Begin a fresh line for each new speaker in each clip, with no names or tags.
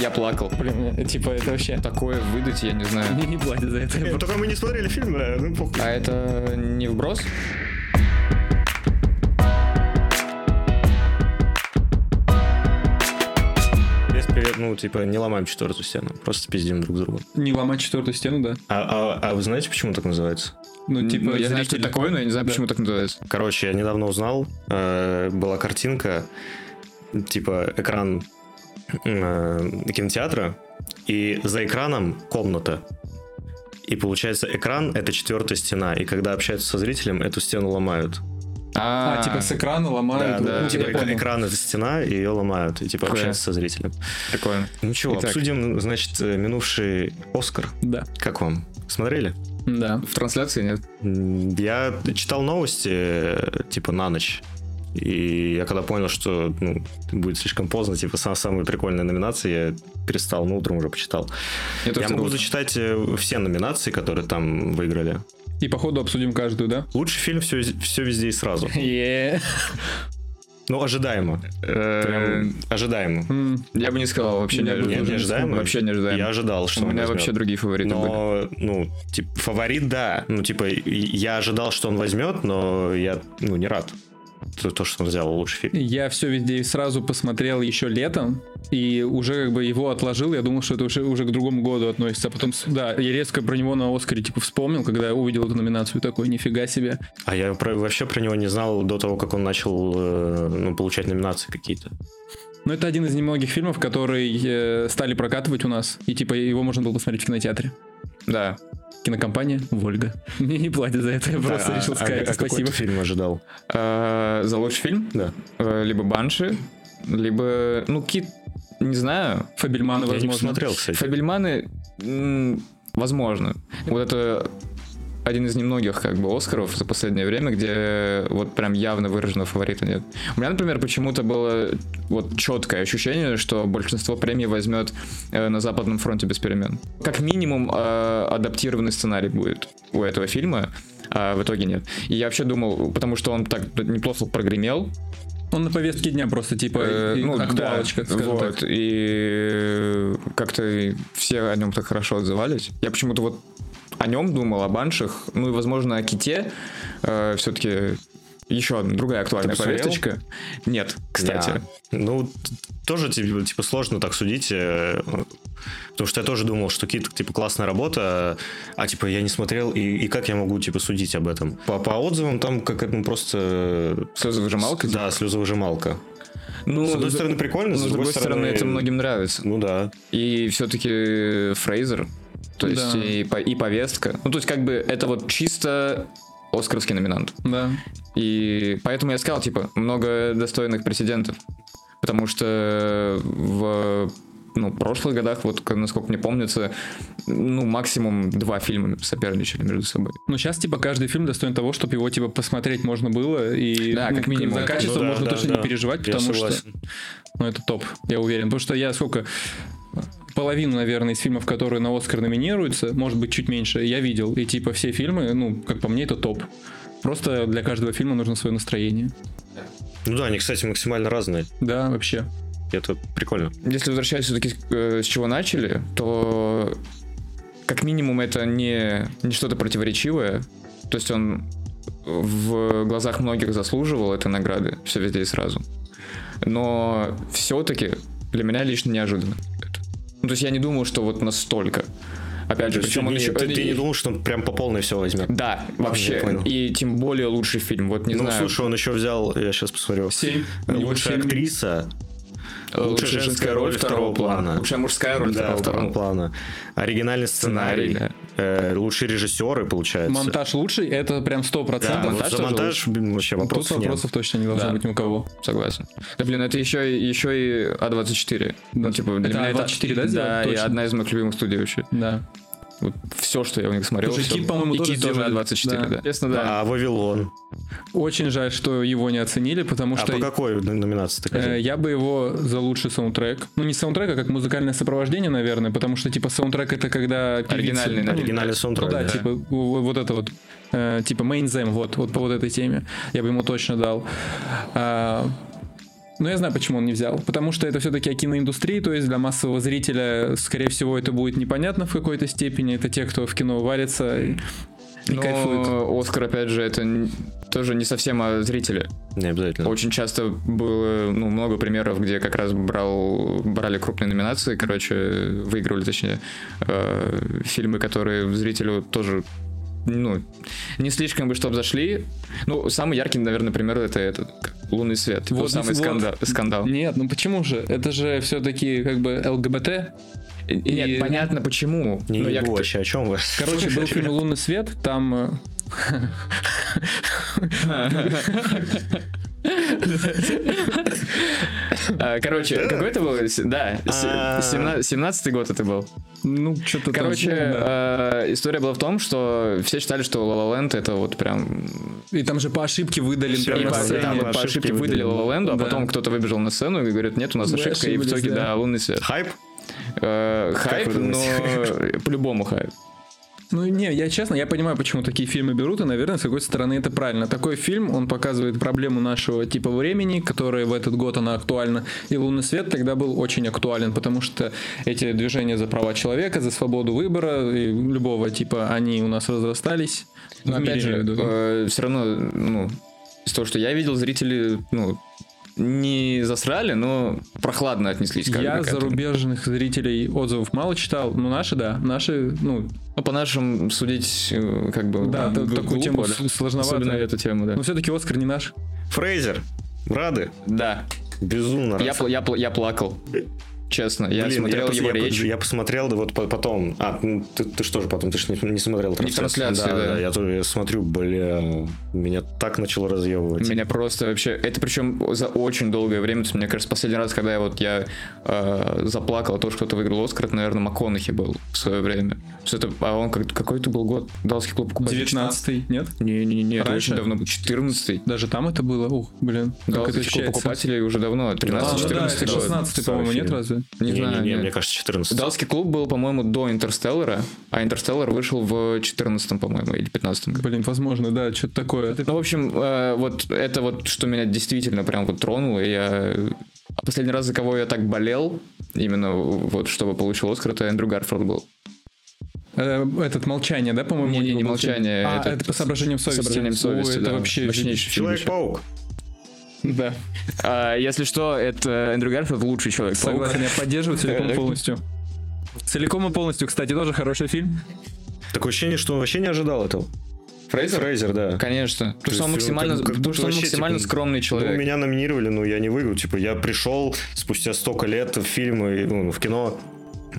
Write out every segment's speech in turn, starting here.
Я плакал.
Блин, э, типа это вообще...
Такое выдать, я не знаю.
Мне не платят за это.
Ну, только мы не смотрели фильм, да, ну похуй.
А это не вброс?
Без привет, ну, типа, не ломаем четвертую стену, просто пиздим друг друга.
Не ломать четвертую стену, да?
А, а, а вы знаете, почему так называется?
Ну, типа,
Ну, я знаю, что это такое, но я не знаю,
Да.
почему так называется.
Короче, я недавно узнал, э, была картинка, типа экран э, кинотеатра, и за экраном комната. И получается, экран это четвертая стена, и когда общаются со зрителем, эту стену ломают.
А, типа с экрана
Да,
ломают.
да,
ну,
типа
я
эк-
понял.
экран это стена, и ее ломают, и типа
Прикольно.
общаются со зрителем.
Прикольно.
Ну чего,
Итак.
обсудим, значит, э, минувший Оскар.
Да,
Как вам? Смотрели?
да.
В трансляции нет?
Я читал новости, э, типа, на ночь. И я когда понял, что ну, будет слишком поздно, типа, сам, самые прикольные номинации, я перестал, ну, утром уже почитал.
Я,
я могу зачитать э, все номинации, которые там выиграли.
И походу обсудим каждую, да?
Лучший фильм все, все везде и сразу.
Е.
Ну, ожидаемо. Прям ожидаемо.
Я бы не сказал, вообще не ожидаемо.
Нет, не ожидаемо.
Вообще не ожидаемо.
Я ожидал, что
У меня вообще другие фавориты были.
Но, ну, типа, фаворит, да. Ну, типа, я ожидал, что он возьмет, но я, ну, не рад. То, то, что он взял лучший фильм.
Я все везде сразу посмотрел еще летом, и уже как бы его отложил, я думал, что это уже, уже к другому году относится. А потом, да, я резко про него на Оскаре типа вспомнил, когда я увидел эту номинацию, такой, нифига себе.
А я про- вообще про него не знал до того, как он начал э, ну, получать номинации какие-то.
Но это один из немногих фильмов, которые э, стали прокатывать у нас, и типа его можно было посмотреть в кинотеатре.
Да.
Кинокомпания Вольга. Мне не платят за это, я просто
А-
решил
а-
сказать
а какой
спасибо.
фильм ожидал?
А, За лучший фильм?
Да.
Э, Либо Банши, либо, ну, Кит, не знаю.
Фабельманы,
я не
возможно.
посмотрел, кстати.
Фабельманы, возможно. Вот это один из немногих как бы Оскаров за последнее время, где вот прям явно выраженного фаворита нет. У меня, например, почему-то было вот четкое ощущение, что большинство премий возьмет э, на Западном фронте без перемен. Как минимум э, адаптированный сценарий будет у этого фильма, а в итоге нет. И я вообще думал, потому что он так неплохо прогремел,
Он на повестке дня просто типа
Э, ну,
актуалочка,
да,
скажем
вот,
так.
и как-то все о нем так хорошо отзывались. Я почему-то вот о нем думал, о баншах, ну и, возможно, о ките. все-таки еще одна другая актуальная
Ты посмотрел?
повесточка. Нет, кстати.
Я- Ну, тоже типа, типа сложно так судить, э, потому что я тоже думал, что Кит типа классная работа, а типа я не смотрел и, и как я могу типа судить об этом? По, по отзывам там как это ну, просто
Слезовыжималка?
да слезовыжималка.
Ну,
с одной стороны прикольно,
но с другой стороны, это многим нравится.
Ну да.
И все-таки Фрейзер, то есть
Да.
и, и повестка. Ну, то есть как бы это вот чисто оскаровский номинант.
Да.
И поэтому я сказал, типа, много достойных прецедентов. Потому что в ну, прошлых годах, вот насколько мне помнится, ну, максимум два фильма соперничали между собой.
Ну, сейчас, типа, каждый фильм достоин того, чтобы его, типа, посмотреть можно было. И,
Да,
ну,
как минимум.
За качество
Ну да,
можно
да,
точно
да.
не переживать,
Я
потому что,
согласен.
ну, это топ, я уверен. Потому что я сколько... Половину, наверное, из фильмов, которые на Оскар номинируются, может быть, чуть меньше, я видел. И, типа, все фильмы, ну, как по мне, это топ. Просто для каждого фильма нужно свое настроение.
Ну да, они, кстати, максимально разные.
Да, вообще.
Это прикольно.
Если возвращаясь все-таки с чего начали, то как минимум это не, не что-то противоречивое. То есть он в глазах многих заслуживал этой награды, все везде и сразу. Но все-таки для меня лично неожиданно. Ну, то есть я не думал, что вот настолько. Опять же,
То есть
причем он еще...
ты, ты не думал, что он прям по полной все возьмет?
Да, вообще.
я понял.
И тем более лучший фильм. Вот не
ну,
знаю.
слушай, он еще взял, я сейчас посмотрю.
Семь.
Лучшая
семь.
актриса, лучшая женская роль второго плана.
Лучшая мужская роль
да,
второго
второго
плана.
плана. Оригинальный сценарий.
Сценарий,
Э, лучшие режиссеры, получается.
Монтаж лучший, это прям сто
Да,
процентов.
вот
монтаж
за монтаж блин, вообще
Тут
вопросов нет.
вопросов точно не должно
Да.
быть ни у кого.
Согласен. Да, блин, это еще, и- еще и А24. Ну, типа, для
Это
меня
А24, да, сделали?
Да, и одна из моих любимых студий вообще.
Да.
Вот все, что я у них смотрел. Всё-
Кит, по-моему,
и
тоже
Кит тоже
сделали.
А24,
Да.
да. Естественно, да.
А Вавилон.
Очень жаль, что его не оценили, потому
А
что
по какой номинации ты
э,
хотел?
я бы его за лучший саундтрек. Ну, не саундтрек, а как музыкальное сопровождение, наверное, потому что, типа, саундтрек это когда певица-
Оригинальный, да.
ну,
Оригинальный
Ну
саундтрек.
да,
да.
типа, вот это вот. э, типа, Mainzem, вот, вот по вот этой теме. Я бы ему точно дал. Но я знаю, почему он не взял. Потому что это все-таки киноиндустрия, то есть для массового зрителя, скорее всего, это будет непонятно в какой-то степени. Это те, кто в кино варится и, и
Но
кайфует.
Оскар, опять же, это тоже не совсем о зрителе.
Не обязательно.
Очень часто было ну, много примеров, где как раз брал, брали крупные номинации, короче, выигрывали, точнее, э, фильмы, которые зрителю тоже ну, не слишком бы, чтобы зашли. Ну, самый яркий, наверное, пример это этот «Лунный свет». Тот
Вот,
самый
вот.
скандал. скандал.
Нет, ну почему же? Это же все-таки как бы ЛГБТ.
Нет,
И-
понятно почему.
Не
но я
вообще, о чем вы?
Короче, был фильм «Лунный свет», там...
А, Короче, какой это был? Да,
А.
17 год это был.
Ну, что-то
Короче, э, история была в том, что все считали, что La это вот прям...
И там же по ошибке выдали
И по, там
ошибке
выдали. La а потом кто-то выбежал на сцену и говорит, нет, у нас ошибка, и в итоге,
да.
лунный свет.
Хайп?
Э, Хайп, но по-любому хайп.
Ну, не, я честно, я понимаю, почему такие фильмы берут, и, наверное, с какой стороны это правильно. Такой фильм, он показывает проблему нашего типа времени, которая в этот год она актуальна. И «Лунный свет» тогда был очень актуален, потому что эти движения за права человека, за свободу выбора, и любого типа, они у нас разрастались.
Но
мире,
опять же,
виду.
все равно, ну, из того, что я видел, зрители, ну, не засрали, но прохладно отнеслись. Как
Я
бы, к этому.
зарубежных зрителей отзывов мало читал, но наши, да, наши, ну,
Ну, по нашим судить, э, как бы,
Да,
г-
такую тему
да.
сложновато.
Особенно эту тему, да.
но все-таки Оскар не наш.
Фрейзер. Рады?
Да,
Безумно
я, пл- я, пл- я плакал. Честно, я
Блин,
смотрел
пос-
его
я,
речь.
Я посмотрел, да вот по- потом. А, ну, ты, ты что же потом? Ты же не, не смотрел
трансляции,
да,
да.
Я тоже я смотрю, бля, меня так начало разъебывать.
Меня просто вообще... Это причем за очень долгое время. То есть, Мне кажется, последний раз, когда я вот я э, заплакал, а то, что кто-то выиграл Оскар, это, наверное, МакКонахи был в свое время. Что это, а он как, какой это был год? Далский клуб покупателей?
19-й, нет?
Не-не-не, это
Раньше?
очень давно был. 14
Даже там это было? Ух, блин,
Далский клуб покупателей уже давно,
А,
13-14
ну да, это
год.
16 по-моему, нет
фильм.
Разве?
Не
не,
знаю,
не, не,
нет.
мне кажется, 14.
Далский клуб был, по-моему, до Интерстеллара, а Интерстеллар вышел в 14 по-моему, или 15 году.
Блин, возможно, да, что-то такое.
Ну, в общем, э, вот это вот, что меня действительно прям вот тронуло. и Я... А Последний раз, за кого я так болел, именно вот чтобы получил Оскар, это Эндрю Гарфилд был.
Э, Этот молчание, да, по-моему?
Не, не, не молчание.
А,
этот-
это по соображениям совести.
соображениям совести,
это
да. фильм вообще.
Человек-паук.
Да,
А, если что, это Эндрю Гарфилд лучший человек.
согласен, я поддерживаю целиком и полностью. Целиком и полностью, кстати, тоже хороший фильм.
Такое ощущение, что он вообще не ожидал этого.
Фрейзер?
Фрейзер, да.
Конечно. Потому что он
есть, ну,
максимально,
как- как
потому что он максимально
типа,
скромный
Ну,
человек.
меня номинировали, но я не выиграл. Типа, я пришел спустя столько лет в фильмы, ну, в кино,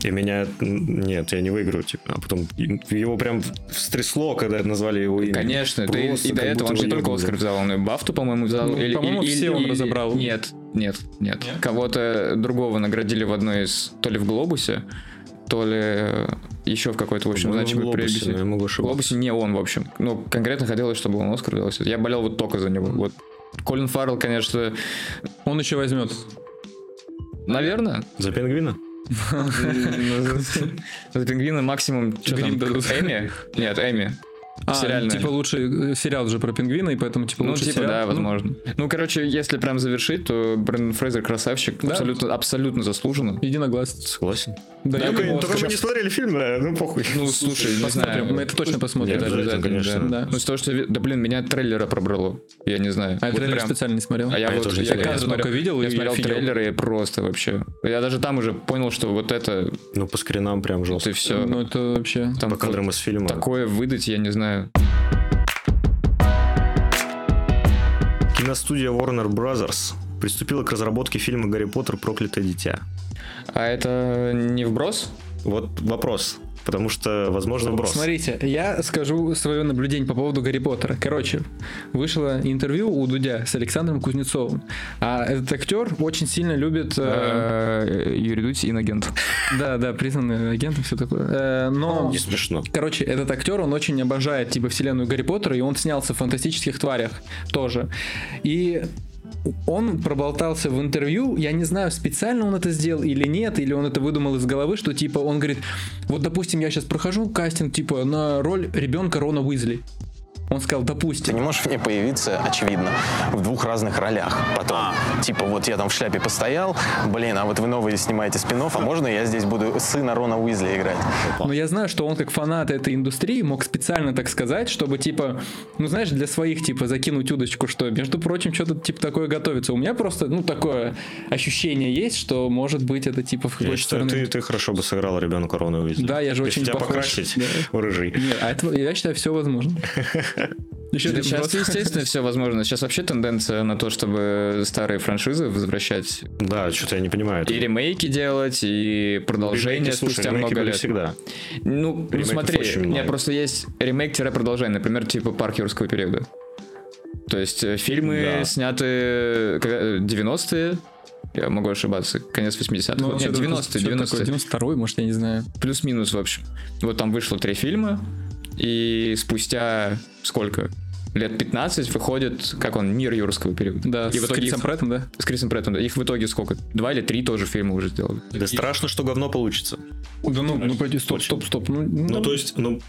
и меня... Нет, я не выиграю, типа. А потом его прям встрясло, когда назвали его имя.
Конечно, да и,
Просто
и до этого он же не только. Оскар взял, он и Бафту, по-моему, взял.
Ну,
или,
по-моему,
или-
все он
или-
разобрал.
Нет, нет, нет. Кого-то другого наградили в одной из, то ли в Глобусе, то ли еще в какой-то, в общем, значимой
в но я могу
В
ошибаться.
Глобусе не он, в общем. Ну, конкретно хотелось, чтобы он Оскар взял. Я болел вот только за него. Вот. Колин Фаррелл, конечно,
Он еще возьмет.
наверное.
За пингвина?
За пингвина максимум... там,
Грим дадут.
Эми? Нет, Эми.
А,
Сериальная.
типа лучший э, сериал же про пингвина, и поэтому типа
Ну,
лучший
типа,
сериал.
да,
Ну,
возможно. Ну, короче, если прям завершить, то Брэндон Фрейзер красавчик.
Да.
Абсолютно, абсолютно заслуженно.
Единогласно.
Согласен.
Да, я
Только-
думал,
только
мы не смотрели фильм, да, ну похуй.
Ну, слушай, не знаю.
мы это точно посмотрим.
Нет,
даже.
обязательно, конечно.
Да.
Ну, из того, что... я Да, блин, меня трейлера пробрало. Я не знаю.
А я
Вот
трейлер
прям.
специально не смотрел.
А я,
А я
вот, я, я смотрел,
только видел
я
и
смотрел
офигел.
трейлеры и просто вообще. Я даже там уже понял, что вот это,
Ну, по скринам прям
вот и
жестко.
все.
Ну, это вообще...
Там
По кадрам из фильма.
такое выдать, я не знаю.
Киностудия Warner Brothers приступила к разработке фильма «Гарри Поттер. Проклятое дитя».
А это не вброс?
Вот вопрос. Потому что, возможно, вброс.
Смотрите, я скажу свое наблюдение по поводу Гарри Поттера. Короче, вышло интервью у Дудя с Александром Кузнецовым. А этот актер очень сильно любит... э,
Э, Юрий Дудь, инагент.
Да, да, признанный агентом, все такое. Э, Но...
Не смешно.
Короче, этот актер, он очень обожает типа вселенную Гарри Поттера, и он снялся в фантастических тварях тоже. И он проболтался в интервью, я не знаю, специально он это сделал или нет, или он это выдумал из головы, что типа он говорит, вот допустим, я сейчас прохожу кастинг типа на роль ребенка Рона Уизли. Он сказал,
Ты
допустим.
не можешь мне появиться, очевидно, в двух разных ролях потом. Типа, вот я там в шляпе постоял, блин, а вот вы новые снимаете спин а можно я здесь буду сына Рона Уизли играть?
Но я знаю, что он как фанат этой индустрии мог специально так сказать, чтобы типа, ну знаешь, для своих типа закинуть удочку, что, между прочим, что-то типа такое готовится. У меня просто, ну, такое ощущение есть, что может быть это типа в
Я
какой-то
считаю,
стороны.
ты, ты хорошо бы сыграл ребенка Рона Уизли.
Да, я же
Если
очень
тебя
похож.
покрасить
Да.
в рыжий.
Нет, а это, я считаю, все возможно. Еще
Сейчас, естественно, все возможно. Сейчас вообще тенденция на то, чтобы старые франшизы возвращать
Да, что-то я не понимаю.
и ремейки делать, и продолжение
Ремейки,
спустя много лет.
всегда.
Ну, ну, смотри, нет,
много.
просто есть ремейк-продолжение, например, типа «Парк юрского периода». То есть э, фильмы
Да.
сняты когда- э, 90-е, я могу ошибаться, конец 80-х.
Ну,
Нет,
что-то-
90-е,
что-то такое,
90-е.
92 может, я не знаю.
Плюс-минус, в общем. Вот там вышло три фильма, и спустя сколько? Лет 15 выходит, как он, «Мир юрского периода».
Да,
и в
с
итоге
Крисом
их-
Праттом, да?
С Крисом Преттом, да. Их в итоге сколько? Два или три тоже фильма уже сделали.
Да страшно, что говно получится.
Да ну, ну пойди, стоп, стоп, стоп. Ну,
Ну, то есть, ну,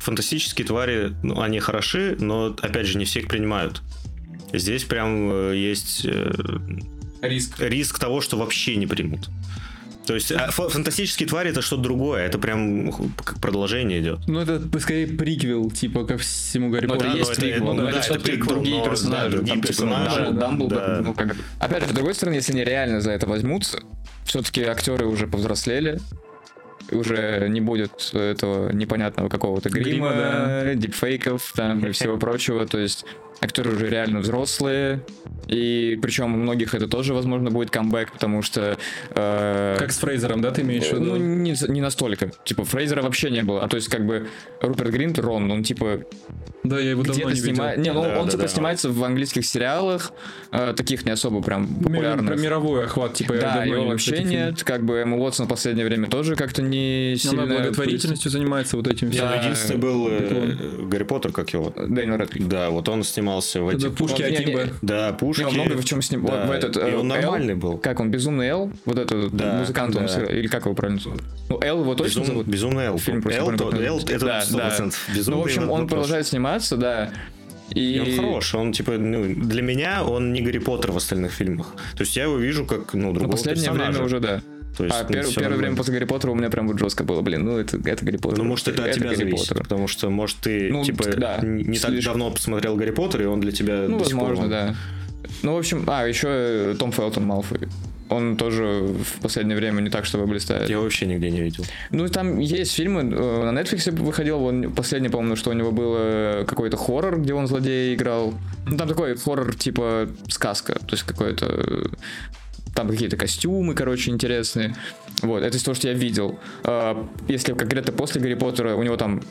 фантастические твари, ну, они хороши, но, опять же, не всех принимают. Здесь прям э, есть э,
Риск.
риск того, что вообще не примут. То есть а, фа- фантастические твари это что-то другое, это прям как продолжение идет.
Ну, это скорее приквел, типа, ко всему Гарри
Ну, это
Поттеру.
есть
это-
приквел,
ну, да,
это
приквел,
другие персонажи.
другие
типа,
персонажи,
Дамбл- Дамблдор,
да.
ну, как бы. Опять же, с другой стороны, если они реально за это возьмутся, все-таки актеры уже повзрослели, уже не будет этого непонятного какого-то грима,
Грима,
дипфейков там и всего прочего, то есть актеры уже реально взрослые, и причем у многих это тоже, возможно, будет камбэк, потому что... э,
Как с Фрейзером, да, ты имеешь в виду?
ну, не, не настолько. Типа, Фрейзера вообще не было. А то есть, как бы, Руперт Гринт, Рон, он, типа,
да, я его давно
где-то
не видел.
снимает... Не, ну,
Да,
он,
да,
типа,
да.
снимается в английских сериалах, э, таких не особо прям
Про
популярных.
мировой охват, типа, я
Да, его
видел
вообще нет. Как бы Эмма Уотсон в последнее время тоже как-то не сильно...
Она благотворительностью занимается вот этим всем.
Да.
Единственный был э, Гарри Поттер, как его.
Дэниел Рэдклифф.
Да, вот он снимался в этих...
пушки Акимба.
Да, пушки.
Не, он много в чем с ним.
Да,
в этот,
и
э,
он нормальный
Эл,
был.
Как он, Безумный Эл? Вот этот
Да,
музыкант, он
да.
сыграл, или как его правильно зовут? Ну, Эл его точно
Безум-
зовут?
Безумный Эл.
Фильм
Эл, Эл,
называется.
это
Да,
100%.
да.
Безумный
Ну, в общем, он продолжает сниматься, да. И,
И он хорош, он типа, ну, для меня он не Гарри Поттер в остальных фильмах. То есть я его вижу как, ну,
Ну,
другого
последнее
персонажа.
время уже, да.
То есть,
а пер- первое время после Гарри Поттера у меня прям вот жестко было, блин, ну это, это Гарри Поттер.
Ну, может, это от тебя
Гарри
зависит,
Поттер.
потому что, может, ты,
Ну,
типа,
да,
не не так
слишком.
давно посмотрел Гарри Поттер, и он для тебя
Ну,
до сих пор
возможно,
он-
да. Ну, в общем, а, еще э, Том Фелтон Малфой. Он тоже в последнее время не так, чтобы блистает.
Я вообще нигде не видел.
Ну, там есть фильмы, э, на Netflix выходил, он, последний, помню, что у него был э, какой-то хоррор, где он злодея играл. Ну, там такой хоррор, типа, сказка, то есть какой-то... Там какие-то костюмы, короче, интересные. Вот, это из того, что я видел. А, Если конкретно после Гарри Поттера, у него там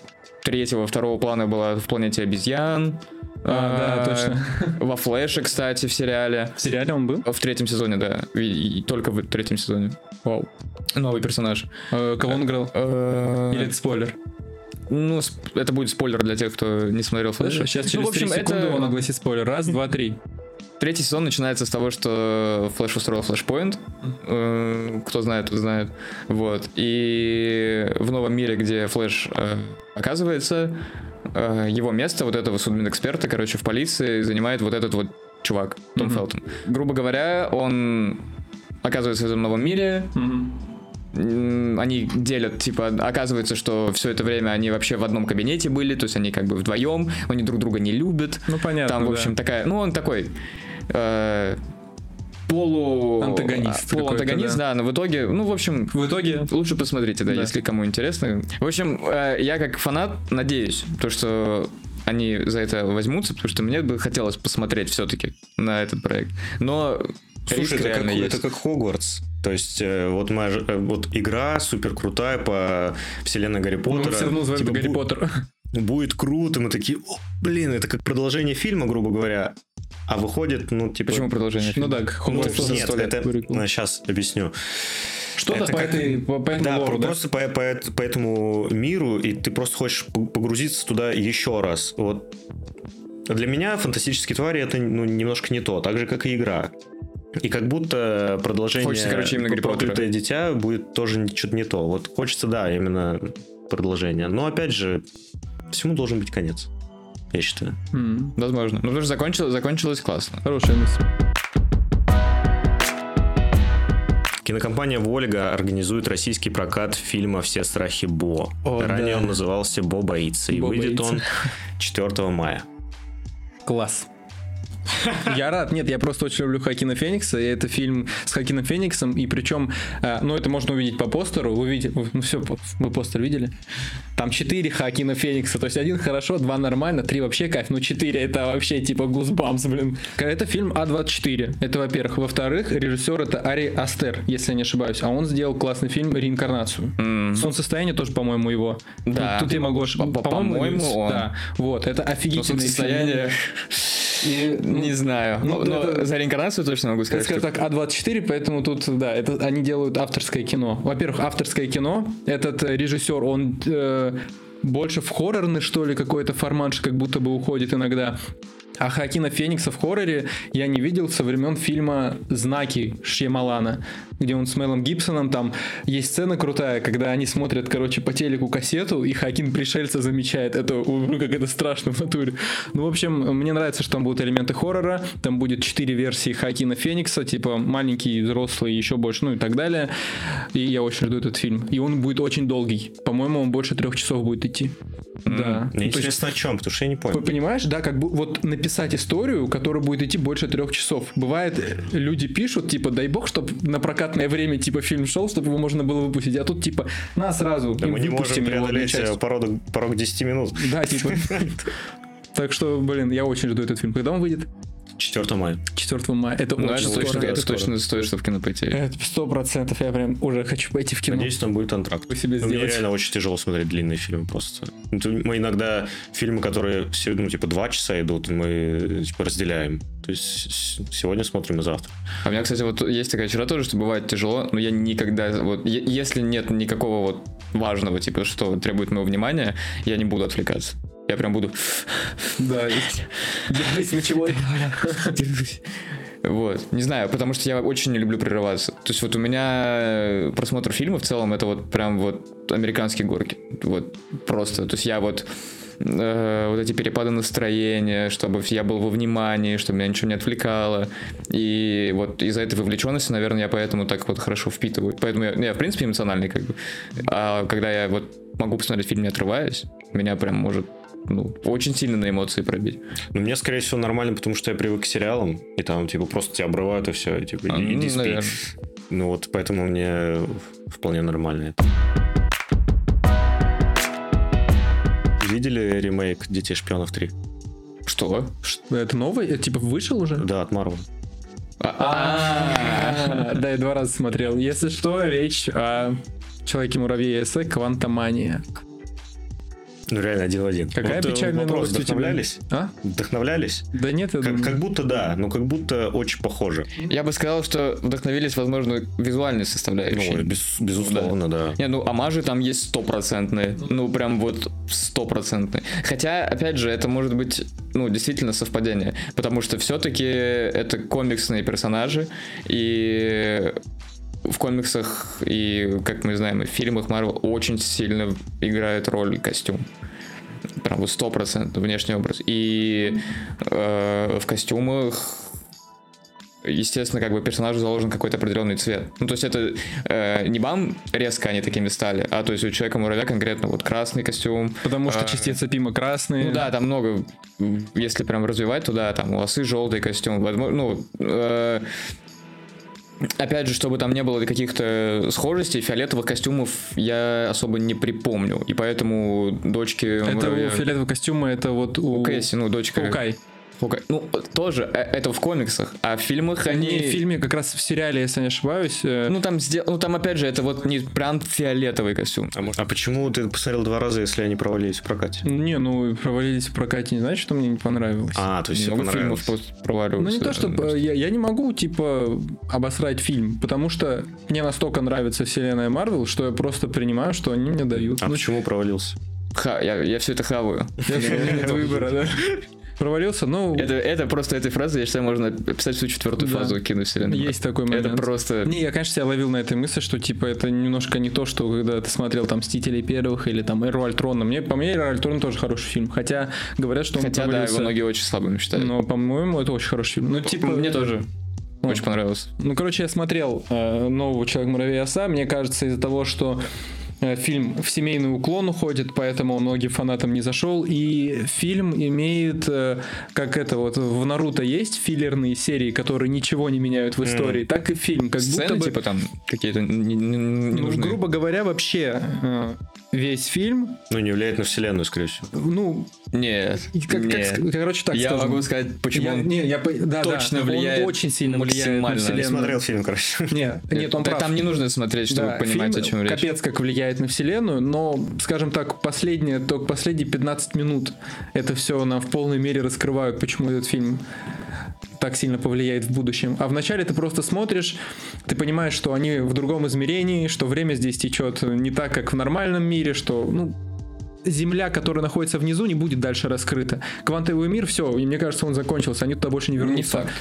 третьего, второго плана была в планете обезьян.
А, да, точно.
Во Флэше, кстати, в сериале.
В сериале он был?
В третьем сезоне, да. И, и только в третьем сезоне.
Вау.
Новый персонаж.
Э, Кого он играл?
Э,
Или это спойлер?
Ну, это будет спойлер для тех, кто не смотрел Флэша.
Сейчас
Ну,
через
в общем,
3 секунды
это-
он огласит спойлер. Раз, два, три.
Третий сезон начинается с того, что Флэш устроил флешпоинт. Э, Кто знает, тот знает. Вот. И в новом мире, где Флэш оказывается, э, его место, вот этого судмедэксперта, короче, в полиции занимает вот этот вот чувак, Том
Мгм.
Фелтон. Грубо говоря, он оказывается в этом новом мире, М, они делят, типа, оказывается, что все это время они вообще в одном кабинете были, то есть они как бы вдвоем, они друг друга не любят.
Ну, понятно,
Там, в
да.
общем, такая, ну, он такой э, полу...
Антагонист
а, Полуантагонист,
какой-то,
да. но в итоге, ну, в общем,
В итоге...
лучше посмотрите, да,
Да.
если кому интересно. В общем, э, я как фанат надеюсь, то, что они за это возьмутся, потому что мне бы хотелось посмотреть все-таки на этот проект. Но
Слушай, это как,
есть.
это как Хогвартс. То есть, э, вот, ожи- э, вот игра супер крутая по вселенной Гарри
Мы
Поттера.
все равно
Типа,
Гарри Поттер.
Будет круто, мы такие, «О, блин, это как продолжение фильма, грубо говоря. А выходит, ну, типа...
Почему продолжение?
Ну да,
Ну, нет, это...
прикол.
Сейчас объясню.
Что-то
это
по,
как-
этой, по, по этому
Да,
лору, да?
просто по, по, по этому миру, и ты просто хочешь погрузиться туда еще раз. Вот для меня фантастические твари это ну, немножко не то, так же как и игра. И как будто продолжение
Хочется, короче, именно.
«Проклятое дитя будет тоже что-то не то. Вот хочется, да, именно продолжение. Но опять же, всему должен быть конец. Я считаю.
М,
Возможно. Ну, потому что закончилось, закончилось классно.
Хорошая мысль.
Кинокомпания «Вольга» организует российский прокат фильма «Все страхи Бо».
О,
Ранее
да.
он назывался «Бо боится», и
«Бо
выйдет
боится».
он 4 мая.
Класс. Я рад. Нет, я просто очень люблю Хакина Феникса. И это фильм с Хакином Фениксом. И причем, э, ну, это можно увидеть по постеру. Вы видите, ну все, вы постер видели? Там четыре Хакина Феникса. То есть один хорошо, два нормально, три вообще кайф. Ну, четыре это вообще типа гузбамс, блин. Это фильм А24. Это, во-первых. Во-вторых, режиссер это Ари Астер, если я не ошибаюсь. А он сделал классный фильм «Реинкарнацию».
М.
Солнцестояние тоже, по-моему, его.
Да.
Тут, я могу
по-моему, он.
Да. Вот, это офигительный
состояние...
И,
Не знаю.
Ну,
Ну,
это-
но за реинкарнацию точно могу
это,
сказать.
скажем так, А24, поэтому тут, да, это они делают авторское кино. Во-первых, авторское кино. Этот э, режиссер, он э, больше в хоррорный, что ли, какой-то формат, как будто бы уходит иногда. А Хакина Феникса в хорроре я не видел со времен фильма «Знаки» Шьямалана, где он с Мелом Гибсоном, там есть сцена крутая, когда они смотрят, короче, по телеку кассету, и Хакин пришельца замечает. Это, ну, как это страшно в натуре. Ну, в общем, мне нравится, что там будут элементы хоррора, там будет четыре версии Хакина Феникса, типа маленький, взрослый, еще больше, ну и так далее. И я очень жду этот фильм. И он будет очень долгий. По-моему, он больше трех часов будет идти. Да.
Мне
Ну, то есть
интересно, о чем, потому что я не понял.
Понимаешь, да, как бы вот написать историю, которая будет идти больше трех часов. Бывает, люди пишут, типа, дай бог, чтобы на прокатное время, типа, фильм шел, чтобы его можно было выпустить. А тут, типа, на сразу.
Да мы не можем преодолеть порог, порог 10 минут.
Да, типа. Так что, блин, я очень жду этот фильм. Когда он выйдет?
4 мая.
4 мая. Это
Ну,
очень
это
скоро.
точно,
да,
это
скоро.
точно стоит, чтобы в кино пойти.
Это сто процентов. Я прям уже хочу пойти в кино.
Надеюсь, там будет антракт.
Вы себе
Мне реально очень тяжело смотреть длинные фильмы просто. То Мы иногда фильмы, которые все, ну, типа, два часа идут, мы типа разделяем. То есть сегодня смотрим и завтра.
А у меня, кстати, вот есть такая черта тоже, что бывает тяжело, но я никогда, вот, если нет никакого вот важного, типа, что требует моего внимания, я не буду отвлекаться. Я прям буду
Да. Держись, мочевой.
держусь. Вот, не знаю, потому что я очень не люблю прерываться. То есть вот у меня э, просмотр фильма в целом это вот прям вот американские горки. Вот просто. То есть я вот э, вот эти перепады настроения, чтобы я был во внимании, чтобы меня ничего не отвлекало. И вот из-за этой вовлеченности, наверное, я поэтому так вот хорошо впитываю. Поэтому я, ну, я в принципе эмоциональный как бы. А когда я вот могу посмотреть фильм не отрываясь, меня прям может ну, очень сильно на эмоции пробить.
Но мне, скорее всего, нормально, потому что я привык к сериалам, и там, типа, просто тебя обрывают, и все, и, типа,
А,
иди
ну,
спи.
наверное.
Ну вот, поэтому мне вполне нормально это. Видели ремейк «Детей шпионов 3»?
Что?
Это новый? Это типа вышел уже?
Да, от Марвел.
А,
Да, я два раза смотрел. Если что, речь о Человеке-муравье эссе «Квантомания».
Ну, реально, один в один.
Какая
Вот,
печальная
вопрос,
новость
вдохновлялись?
А?
Вдохновлялись?
Да нет, я
Как,
думаю...
как будто да, но как будто очень похоже.
Я бы сказал, что вдохновились, возможно, визуальной составляющей.
Ну, без- безусловно, да.
Не, ну, амажи там есть стопроцентные. Ну, прям вот стопроцентные. Хотя, опять же, это может быть, ну, действительно совпадение. Потому что все-таки это комиксные персонажи. И в комиксах и, как мы знаем, и в фильмах Марвел очень сильно играет роль костюм. Прям вот сто процентов внешний образ. И э, в костюмах естественно, как бы персонажу заложен какой-то определенный цвет. Ну, то есть это э, не бам резко они такими стали, а то есть у человека муравья конкретно вот красный костюм.
Потому что
А,
частицы Пима красные.
Ну да, там много, если прям развивать, то да, там у осы желтый костюм. Ну, э, опять же, чтобы там не было каких-то схожестей, фиолетовых костюмов я особо не припомню. И поэтому дочки
Это
муравья-
у фиолетового костюма, это вот у...
у Кэсси, ну, дочка...
Хукай.
Хукай. Ну, тоже, э, это в комиксах, а в фильмах они...
Они в фильме, как раз в сериале, если я не ошибаюсь, э,
Ну там, сдел- ну там опять же, это вот не прям фиолетовый костюм.
А, может- а почему ты посмотрел два раза, если они провалились в прокате?
не, ну, провалились в прокате, не значит, что мне не понравилось.
А, то есть
Много фильмов
понравилось.
просто проваливаются.
Ну не то, чтобы я, я не могу, типа, обосрать фильм, потому что мне настолько нравится вселенная Марвел, что я просто принимаю, что они мне дают.
А
Ну,
почему провалился?
Ха, я, я все это хаваю.
я- меня нет выбора, да. Провалился? Ну,
Это, это просто этой фразой, я считаю, можно описать всю четвертую
Да.
фазу киновселенной.
есть такой момент.
Это просто...
Не, я, конечно, себя ловил на этой мысли, что типа это немножко не то, что когда ты смотрел там Мстителей первых или там Эру Альтрона. Мне, по мне, Эра Альтрон тоже хороший фильм. Хотя говорят, что он
Хотя, да,
провалился.
его многие очень слабым считают.
Но, по-моему, это очень хороший фильм. Ну, типа,
Мне тоже очень понравилось.
Ну, короче, я смотрел э, нового Человек-муравей Оса. Мне кажется, из-за того, что фильм в семейный уклон уходит, поэтому многим фанатам не зашел. И фильм имеет, э, как это вот в Наруто есть филлерные серии, которые ничего не меняют в истории, так и фильм, как
Сцены,
будто бы...
типа, там какие-то не, не- не
ну,
нужны.
грубо говоря, вообще э, весь фильм,
Ну, не влияет на вселенную, скорее всего.
ну,
Нет,
как, как
нет.
ск- короче, так
Я
скажем.
могу сказать, почему
Я-
он
не, я да,
точно
да,
влияет
он очень сильно влияет на вселенную.
Не смотрел фильм, короче.
Нет, нет, он
Да,
прав.
Там не нужно смотреть, чтобы
Да,
понимать,
фильм
о чем речь.
Капец, как влияет на вселенную, но, скажем так, последние, только последние 15 минут это все нам в полной мере раскрывают, почему этот фильм так сильно повлияет в будущем. А вначале ты просто смотришь, ты понимаешь, что они в другом измерении, что время здесь течет не так, как в нормальном мире, что, ну, Земля, которая находится внизу, не будет дальше раскрыта. Квантовый мир, все, и мне кажется, он закончился, они туда больше не вернутся.
Не факт.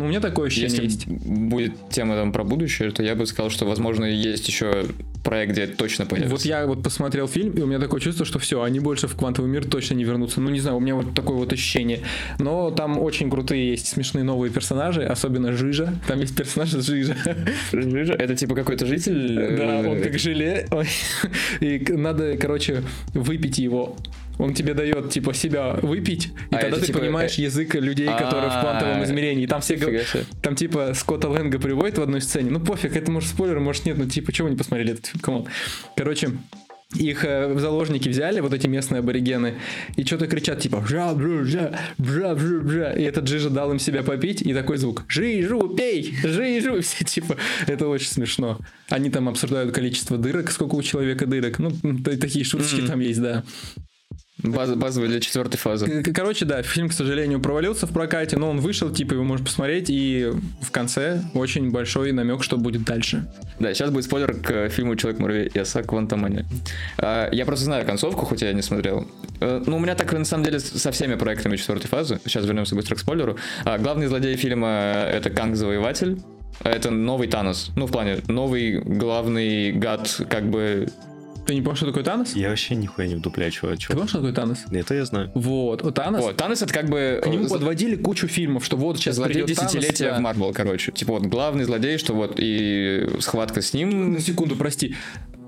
Ну, у меня такое ощущение
Если
есть.
будет тема там про будущее, то я бы сказал, что, возможно, есть еще проект, где это точно появится.
Вот я вот посмотрел фильм, и у меня такое чувство, что все, они больше в квантовый мир точно не вернутся. Ну, не знаю, у меня вот такое вот ощущение. Но там очень крутые есть смешные новые персонажи, особенно Жижа. Там есть персонаж Жижа.
Жижа? Это типа какой-то житель?
Да, он как желе. И надо, короче, выпить его. Он тебе дает, типа, себя выпить, и
А,
тогда
это
ты
типа,
понимаешь
э,
язык людей, которые в
а,
квантовом измерении. И там все говорят, там типа Скотта Лэнга приводит в одной сцене. Ну пофиг, это может спойлер, может нет, ну типа, чего вы не посмотрели этот фильм? Come on. Короче, их э, в заложники взяли, вот эти местные аборигены, и что-то кричат, типа, жа бжу жа бжа бжу бжа И этот Жижа дал им себя попить, и такой звук, Жижу, пей, Жижу, все типа, это очень смешно. Они там обсуждают количество дырок, сколько у человека дырок, ну, такие шуточки там есть, да.
Баз- базовый для четвертой фазы.
Короче, да, фильм, к сожалению, провалился в прокате, но он вышел, типа, его можно посмотреть, и в конце очень большой намек, что будет дальше.
Да, сейчас будет спойлер к фильму «Человек-муравей» и оса Квантомания. А, Я просто знаю концовку, хоть я не смотрел. Э, Ну, у меня так, на самом деле, со всеми проектами четвертой фазы. Сейчас вернемся быстро к спойлеру. А, Главный злодей фильма — это Канг-завоеватель. А Это новый Танос. Ну, в плане, новый главный гад, как бы...
Ты не помнишь, что такое Танос?
Я вообще нихуя не вдупляю, чего.
Ты помнишь, что такое Танос?
Это я знаю.
Вот, вот Танос.
Вот, Танос — это как бы...
К нему
э,
подводили кучу фильмов, что вот сейчас
Злодей
придет Танос,
десятилетия
да.
в Марвел, короче. Типа вот главный злодей, что вот и схватка с ним...
На секунду, прости.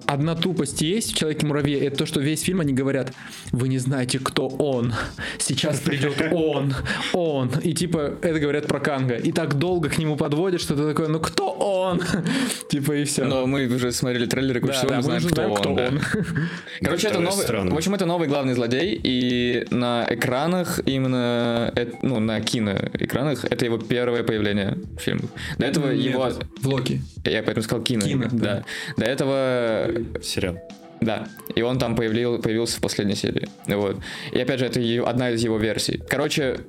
Одна тупость есть в Человеке-муравье, это то, что весь фильм они говорят, вы не знаете, кто он. Сейчас придет он, он. И типа, это говорят про Канга. И так долго к нему подводят, что ты такое, ну кто он? Типа и все.
Но мы уже смотрели трейлеры,
Да,
кучу всего,
да,
мы знаем,
уже
кто,
знаем, кто
он. да.
он.
Короче, это
Это
новый,
странно.
в общем, это новый главный злодей, и на экранах, именно, ну, на киноэкранах, это его первое появление в фильме. До этого его,
Нет, В Локи.
я поэтому сказал кино.
Кино, да.
да. До этого,
Сериал.
да, и он там появил, появился в последней серии. Вот. И опять же, это одна из его версий. Короче,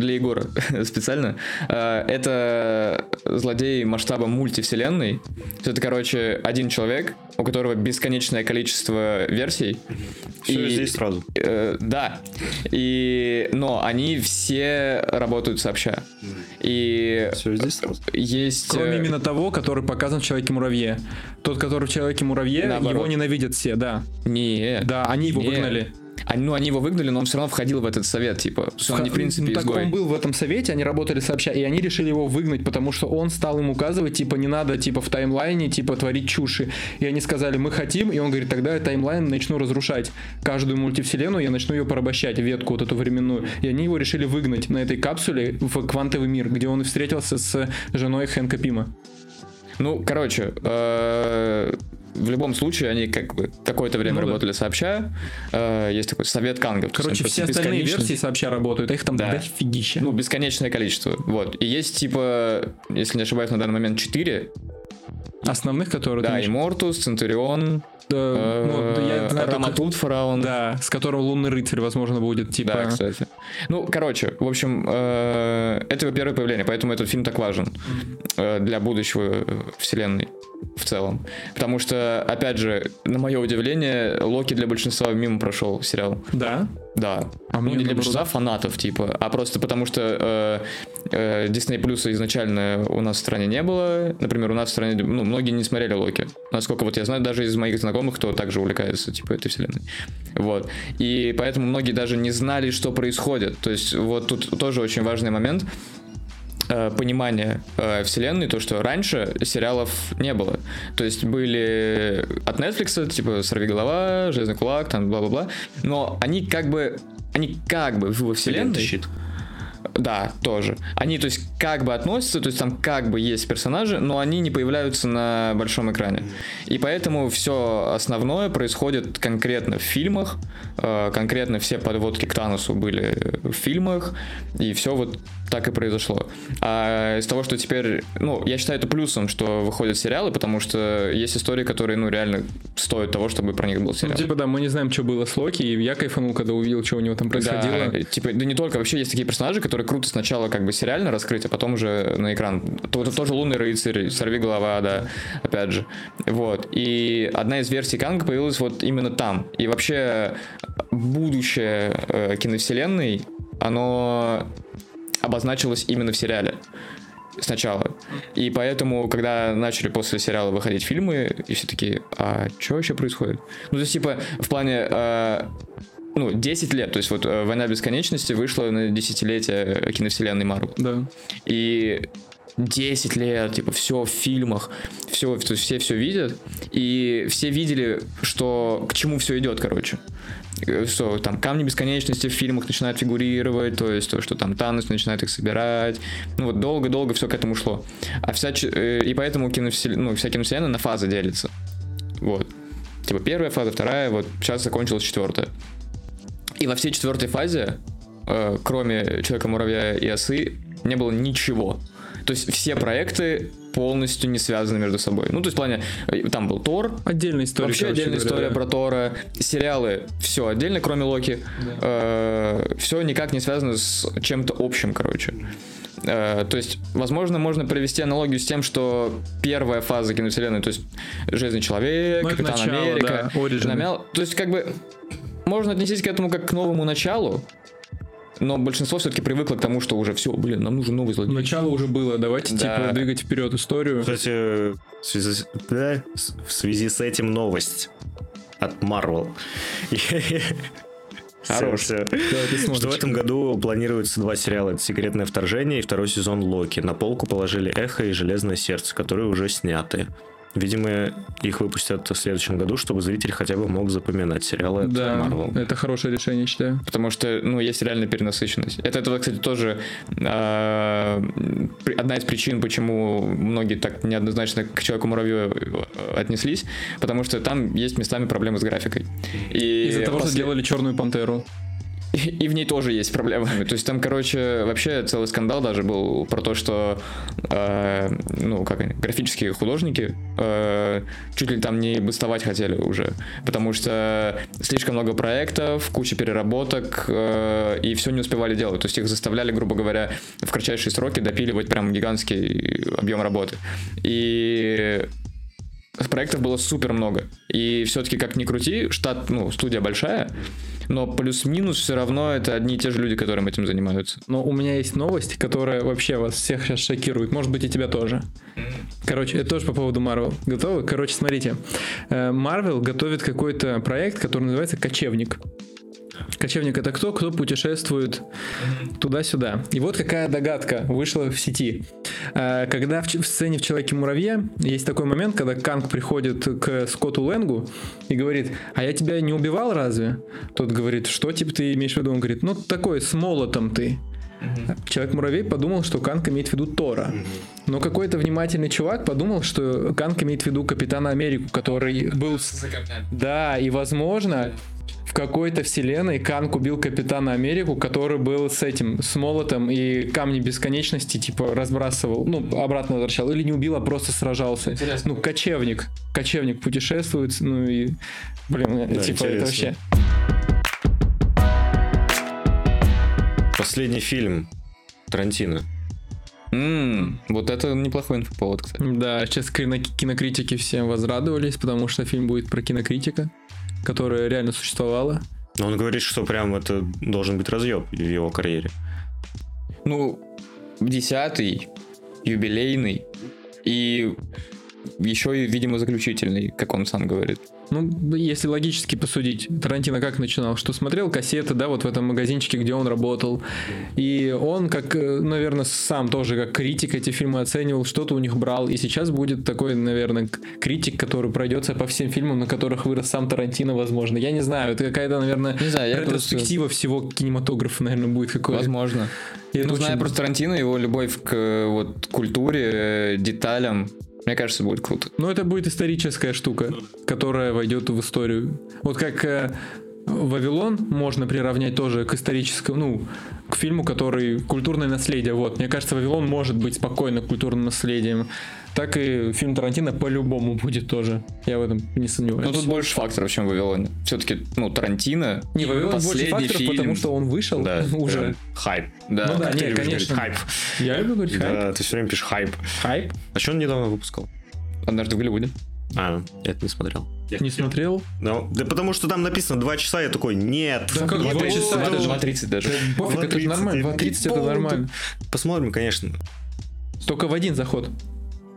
для Егора специально. э, Это злодей масштаба мультивселенной. Это, короче, один человек, у которого бесконечное количество версий.
Все
И-
здесь сразу.
Э, да. И, но они все работают сообща. И
Все здесь сразу.
есть...
Кроме
э,
именно того, который показан в Человеке-муравье. Тот, который в Человеке-муравье,
Наоборот.
его ненавидят все, да.
Не.
Да, они его
Не.
выгнали.
Они, ну, они его выгнали, но он все равно входил в этот совет, типа. То есть он, не, в принципе,
Ну, так
изгой.
он был в этом совете, они работали сообща, и они решили его выгнать, потому что он стал им указывать, типа, не надо, типа, в таймлайне, типа, творить чуши. И они сказали, мы хотим, и он говорит, тогда я таймлайн начну разрушать. Каждую мультивселенную я начну ее порабощать, ветку вот эту временную. И они его решили выгнать на этой капсуле в квантовый мир, где он и встретился с женой Хэнка Пима.
Ну, короче, э, в любом случае они как бы какое-то время
Ну да.
работали сообща. Э, Есть такой совет кангов. есть
Короче, все остальные версии сообща работают, а их там
Да.
дофигища.
Ну, бесконечное количество. Вот. И есть, типа, если не ошибаюсь, на данный момент 4.
Основных, которые...
Да, Иммортус, Центурион, Раматут, Фараон.
Да, с которым лунный рыцарь, возможно, будет, типа...
Да, кстати. Ну, короче, в общем, э, это его первое появление, поэтому этот фильм так важен э, для будущего вселенной в целом. Потому что, опять же, на мое удивление, Локи для большинства мимо прошел сериал.
Да.
Да.
А
ну,
мне
не для большинства фанатов, типа, а просто потому что э, э, Disney Plus изначально у нас в стране не было. Например, у нас в стране, ну, многие не смотрели Локи. Насколько вот я знаю, даже из моих знакомых, кто также увлекается, типа, этой вселенной. Вот. И поэтому многие даже не знали, что происходит. То есть, вот тут тоже очень важный момент э, понимание э, вселенной, то, что раньше сериалов не было. То есть были от Netflix, типа «Сорвиголова», «Железный кулак», там бла-бла-бла, но они как бы они как бы во вселенной...
Щит.
Да, тоже. Они, то есть, как бы относятся, то есть там как бы есть персонажи, но они не появляются на большом экране. И поэтому все основное происходит конкретно в фильмах, э, конкретно все подводки к Таносу были в фильмах, и все вот так и произошло. А из того, что теперь, ну, я считаю это плюсом, что выходят сериалы, потому что есть истории, которые, ну, реально стоят того, чтобы про них был
Ну,
сериал.
типа, да, мы не знаем, что было с Локи, и я кайфанул, когда увидел, что у него там происходило.
Да, типа, да не только, вообще есть такие персонажи, которые круто сначала как бы сериально раскрыть, а потом уже на экран. То, это тоже Лунный рыцарь, Сорви голова, да, опять же. Вот. И одна из версий Канга появилась вот именно там. И вообще будущее э, киновселенной, оно обозначилось именно в сериале сначала. И поэтому, когда начали после сериала выходить фильмы, и все такие, а что вообще происходит? Ну, то есть, типа, в плане э, ну, 10 лет, то есть вот э, «Война бесконечности» вышла на десятилетие киновселенной Марвел.
Да.
И 10 лет, типа, все в фильмах, все, то есть все все видят, и все видели, что к чему все идет, короче. Э, Что там камни бесконечности в фильмах начинают фигурировать, то есть то, что там Танос начинает их собирать. Ну вот долго-долго все к этому шло. А вся, э, и поэтому киновселен... ну, вся киновселенная на фазы делится. Вот. Типа первая фаза, вторая, вот сейчас закончилась четвертая. И во всей четвертой фазе, э, кроме Человека-муравья и Осы, не было ничего. То есть все проекты полностью не связаны между собой. Ну, то есть в плане, э, там был Тор,
Отдельная история.
Вообще отдельная
говоря,
история
да.
про Тора. Сериалы все отдельно, кроме Локи. все никак не связано с чем-то общим, короче. Э, то есть, возможно, можно провести аналогию с тем, что первая фаза киновселенной, то есть Железный человек,
Ну,
Капитан
начало,
Америка,
да, origin.
намял- то есть, как бы можно отнестись к этому как к новому началу, но большинство все-таки привыкло к тому, что уже все, блин, нам нужен новый злодей.
Начало уже было, давайте
Да.
типа двигать вперед историю.
Кстати, в связи с, да, в связи с этим новость от Marvel.
Хорош.
Всё, всё.
Да, ты
Что в этом году планируется два сериала. Это «Секретное вторжение» и второй сезон «Локи». На полку положили «Эхо» и «Железное сердце», которые уже сняты. Видимо, их выпустят в следующем году, чтобы зритель хотя бы мог запоминать сериалы от
Да,
Marvel.
это хорошее решение, считаю.
Потому что, ну, есть реально перенасыщенность. Это, это кстати, тоже при- одна из причин, почему многие так неоднозначно к Человеку-муравью э, отнеслись, потому что там есть местами проблемы с графикой. И
Из-за того, что
после-
сделали Черную Пантеру.
И в ней тоже есть проблемы. То есть там, короче, вообще целый скандал даже был про то, что э, ну, как они, графические художники э, чуть ли там не бастовать хотели уже. Потому что слишком много проектов, куча переработок, э, и все не успевали делать. То есть их заставляли, грубо говоря, в кратчайшие сроки допиливать прям гигантский объем работы. И проектов было супер много. И все-таки, как ни крути, штат, ну, студия большая, но плюс-минус все равно это одни и те же люди, которым этим занимаются.
Но у меня есть новость, которая вообще вас всех сейчас шокирует. Может быть, и тебя тоже. Короче, это тоже по поводу Marvel. Готовы? Короче, смотрите. Э, Marvel готовит какой-то проект, который называется «Кочевник». Кочевник это кто? Кто путешествует туда-сюда. И вот какая догадка вышла в сети. Э, Когда в, сцене в Человеке-муравье есть такой момент, когда Канг приходит к Скотту Лэнгу и говорит, а я тебя не убивал разве? Тот говорит, что типа ты имеешь в виду? Он говорит, ну такой, с молотом ты. Человек-муравей подумал, что Канг имеет в виду Тора. Но какой-то внимательный чувак подумал, что Канг имеет в виду Капитана Америку, который был... с- Да, и возможно, в какой-то вселенной Канг убил Капитана Америку, который был с этим, с молотом и камни бесконечности, типа, разбрасывал, ну, обратно возвращал. Или не убил, а просто сражался.
Интересно.
Ну, кочевник. Кочевник путешествует, ну и... Блин,
Да,
типа, это
интересно.
вообще...
Последний фильм Тарантино.
М, вот это неплохой инфоповод, кстати.
Да, сейчас кино- кинокритики всем возрадовались, потому что фильм будет про кинокритика, которая реально существовала.
Но он говорит, что прям это должен быть разъеб в его карьере.
Ну, десятый, юбилейный и еще и, видимо, заключительный, как он сам говорит.
Ну, если логически посудить, Тарантино как начинал? Что смотрел кассеты, да, вот в этом магазинчике, где он работал. И он, как, э, наверное, сам тоже как критик эти фильмы оценивал, что-то у них брал. И сейчас будет такой, наверное, критик, который пройдется по всем фильмам, на которых вырос сам Тарантино, возможно. Я не знаю, это какая-то, наверное,
Не знаю, я
ретроспектива всего кинематографа, наверное, будет какой-то.
Возможно.
Это
ну,
очень-
просто Тарантино, его любовь к э, вот, культуре, э, деталям, мне кажется, будет круто.
Но это будет историческая штука, которая войдет в историю. Вот как э, Вавилон можно приравнять тоже к историческому, ну, к фильму, который культурное наследие. Вот, мне кажется, Вавилон может быть спокойно культурным наследием. Так и фильм Тарантино по-любому будет тоже. Я в этом не сомневаюсь.
Но тут больше факторов, чем в Вавилоне. Все-таки, ну, Тарантино.
не, Вавилон больше
последний
факторов,
фильм.
потому что он вышел
Да,
уже.
хайп.
Да.
Ну да,
Как ты
не,
любишь
конечно.
говорить, хайп.
Я люблю говорить хайп.
Да, ты все время пишешь хайп.
Хайп?
А что он недавно выпускал?
Однажды в Голливуде.
А, я это не смотрел.
Не смотрел?
Ну, да потому что там написано 2 часа, я такой, нет.
Да как
два
два часа?
да,
Это
да,
2.30 даже.
Пофиг, это же
2.30,
нормально.
и-
2.30 это нормально.
Посмотрим, конечно.
Только в один заход.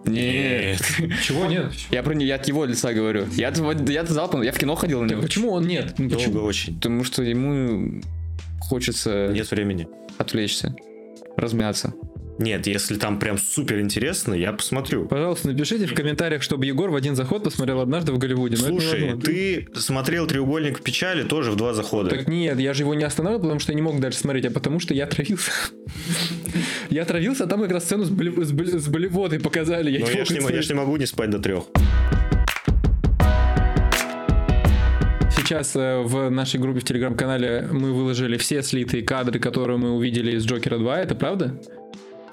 Нет.
Чего нет?
Я про не- я от его лица говорю. Я я залпом, я в кино ходил на
Так
него.
почему он нет? Ну,
Долго
Почему?
очень.
Потому что ему хочется
Нет времени.
отвлечься, размяться.
Нет, если там прям супер интересно, я посмотрю.
Пожалуйста, напишите в комментариях, чтобы Егор в один заход посмотрел однажды в Голливуде. Но
Слушай, ты смотрел «Треугольник печали» тоже в два захода.
Так нет, я же его не останавливал, потому что я не мог дальше смотреть, а потому что я отравился. Я отравился, а там как раз сцену с блевотой показали. Я
Но
не
я
мог
ж не, мо- я
смотреть.
ж не могу не спать до трех.
Сейчас э, в нашей группе в телеграм-канале мы выложили все слитые кадры, которые мы увидели из Джокера 2, это правда?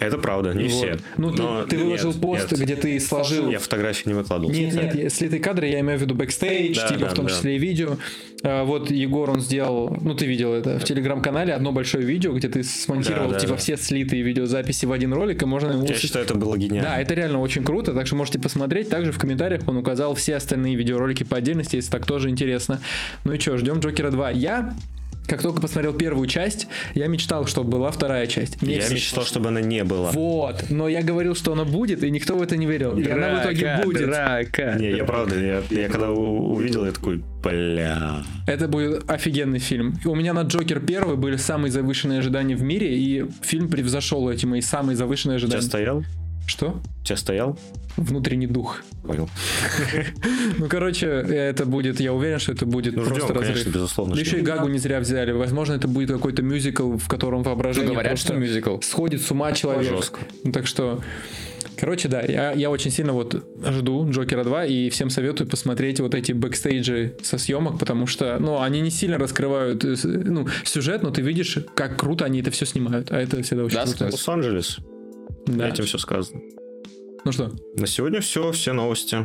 Это правда, не
Вот.
все.
Ну, ты,
Но
ты выложил
нет,
пост,
нет.
где ты сложил
Я фотографии не выкладывал.
Нет, нет, слитые кадры, я имею в виду бэкстейдж,
Да,
типа
да,
в том
да.
числе и видео. А, Вот Егор, он сделал, ну ты видел это, в телеграм-канале одно большое видео, где ты смонтировал
Да, да,
типа
да.
все слитые видеозаписи в один ролик, и можно его...
Я
с-
считаю, это было гениально.
Да, это реально очень круто, так что можете посмотреть. Также в комментариях он указал все остальные видеоролики по отдельности, если так тоже интересно. Ну и что, ждем Джокера 2. Я, как только посмотрел первую часть, я мечтал, чтобы была вторая часть. Мне
я
все-
мечтал, чтобы она не была.
Вот, но я говорил, что она будет, и никто в это не верил. И она в итоге будет.
Драка.
Не, я правда, я, я когда увидел, я такой, бля.
Это будет офигенный фильм. У меня на Джокер первый были самые завышенные ожидания в мире, и фильм превзошел эти мои самые завышенные ожидания.
стоял?
Что?
У тебя стоял?
Внутренний дух.
Понял.
Ну, короче, это будет, я уверен, что это будет
Ну,
просто
ждем,
разрыв.
конечно, безусловно.
Да еще и. Гагу не зря взяли. Возможно, это будет какой-то мюзикл, в котором воображение
говорят, что мюзикл.
сходит с ума человек.
Жестко.
Ну, так что, короче, да, я, я очень сильно вот жду Джокера 2 и всем советую посмотреть вот эти бэкстейджи со съемок, потому что, ну, они не сильно раскрывают э, ну, сюжет, но ты видишь, как круто они это все снимают, а это всегда очень
Да,
круто.
Лос-Анджелес.
Да.
Этим все сказано.
Ну что,
На сегодня все, все новости.